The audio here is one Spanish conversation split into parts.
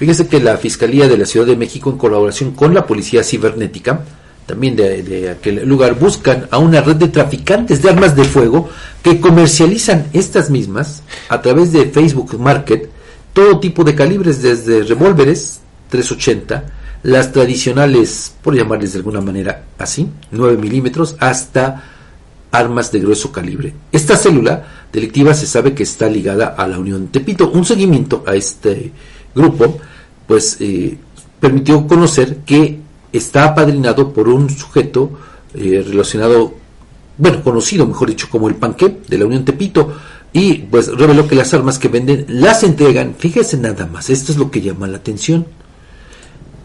Fíjese que la Fiscalía de la Ciudad de México, en colaboración con la Policía Cibernética, también de, de aquel lugar, buscan a una red de traficantes de armas de fuego que comercializan estas mismas a través de Facebook Market, todo tipo de calibres, desde revólveres 380, las tradicionales, por llamarles de alguna manera así, 9 milímetros, hasta armas de grueso calibre. Esta célula delictiva se sabe que está ligada a la Unión Tepito. Un seguimiento a este grupo, pues eh, permitió conocer que está apadrinado por un sujeto eh, relacionado, bueno, conocido, mejor dicho, como el Panque de la Unión Tepito, y pues reveló que las armas que venden las entregan, fíjese nada más, esto es lo que llama la atención,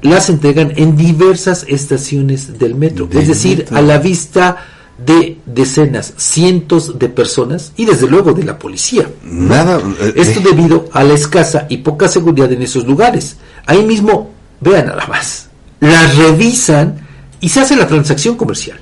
las entregan en diversas estaciones del metro, es decir, a la vista de decenas, cientos de personas y desde luego de la policía. Nada. eh, Esto eh, debido a la escasa y poca seguridad en esos lugares. Ahí mismo, vean nada más, las revisan y se hace la transacción comercial.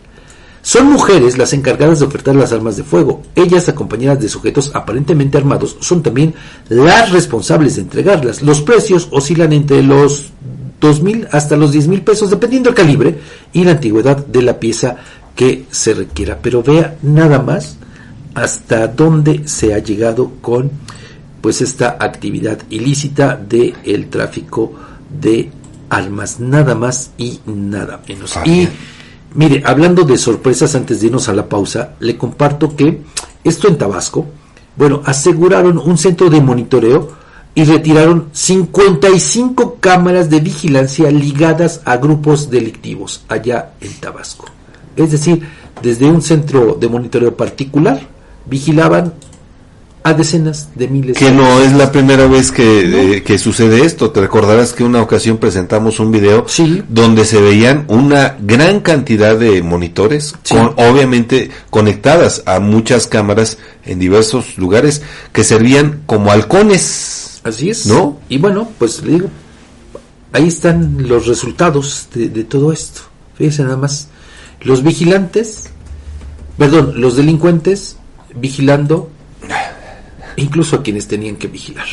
Son mujeres las encargadas de ofertar las armas de fuego. Ellas, acompañadas de sujetos aparentemente armados, son también las responsables de entregarlas. Los precios oscilan entre los 2.000 hasta los 10 mil pesos, dependiendo del calibre y la antigüedad de la pieza que se requiera. Pero vea nada más hasta dónde se ha llegado con pues esta actividad ilícita de el tráfico de armas, nada más y nada menos. Ah, y mire, hablando de sorpresas antes de irnos a la pausa, le comparto que esto en Tabasco, bueno, aseguraron un centro de monitoreo y retiraron 55 cámaras de vigilancia ligadas a grupos delictivos allá en Tabasco. Es decir, desde un centro de monitoreo particular vigilaban a decenas de miles Que de no es la primera vez No. eh, que sucede esto. Te recordarás que una ocasión presentamos un video Sí. donde se veían una gran cantidad de monitores, Sí. con, obviamente conectadas a muchas cámaras en diversos lugares que servían como halcones. Así es. ¿No? Y bueno, pues le digo, ahí están los resultados de, de todo esto. Fíjense nada más. Los vigilantes, perdón, los delincuentes vigilando incluso a quienes tenían que vigilar.